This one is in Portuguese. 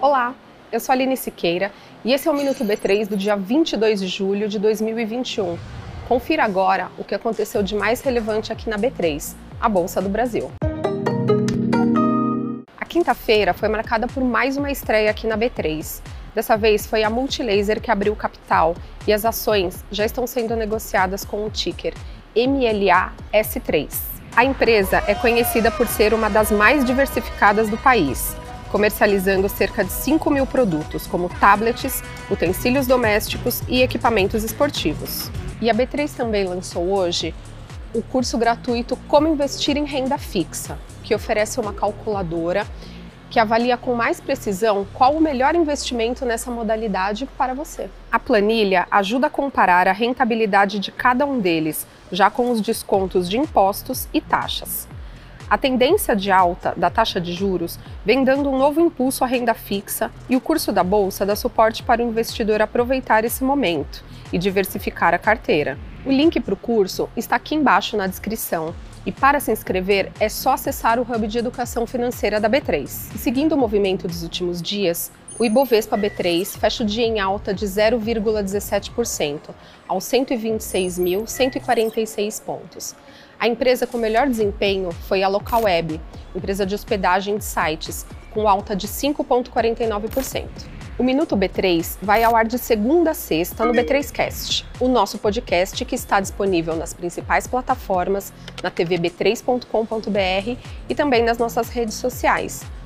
Olá, eu sou a Aline Siqueira e esse é o Minuto B3 do dia 22 de julho de 2021. Confira agora o que aconteceu de mais relevante aqui na B3, a Bolsa do Brasil. A quinta-feira foi marcada por mais uma estreia aqui na B3. Dessa vez foi a Multilaser que abriu o capital e as ações já estão sendo negociadas com o ticker MLA-S3. A empresa é conhecida por ser uma das mais diversificadas do país, comercializando cerca de 5 mil produtos, como tablets, utensílios domésticos e equipamentos esportivos. E a B3 também lançou hoje o curso gratuito Como Investir em Renda Fixa, que oferece uma calculadora que avalia com mais precisão qual o melhor investimento nessa modalidade para você. A planilha ajuda a comparar a rentabilidade de cada um deles, já com os descontos de impostos e taxas. A tendência de alta da taxa de juros vem dando um novo impulso à renda fixa e o curso da Bolsa dá suporte para o investidor aproveitar esse momento e diversificar a carteira. O link para o curso está aqui embaixo na descrição e para se inscrever é só acessar o Hub de Educação Financeira da B3. E seguindo o movimento dos últimos dias, o Ibovespa B3 fecha o dia em alta de 0,17%, aos 126.146 pontos. A empresa com melhor desempenho foi a Localweb, empresa de hospedagem de sites, com alta de 5,49%. O Minuto B3 vai ao ar de segunda a sexta no B3Cast, o nosso podcast que está disponível nas principais plataformas, na tvb3.com.br e também nas nossas redes sociais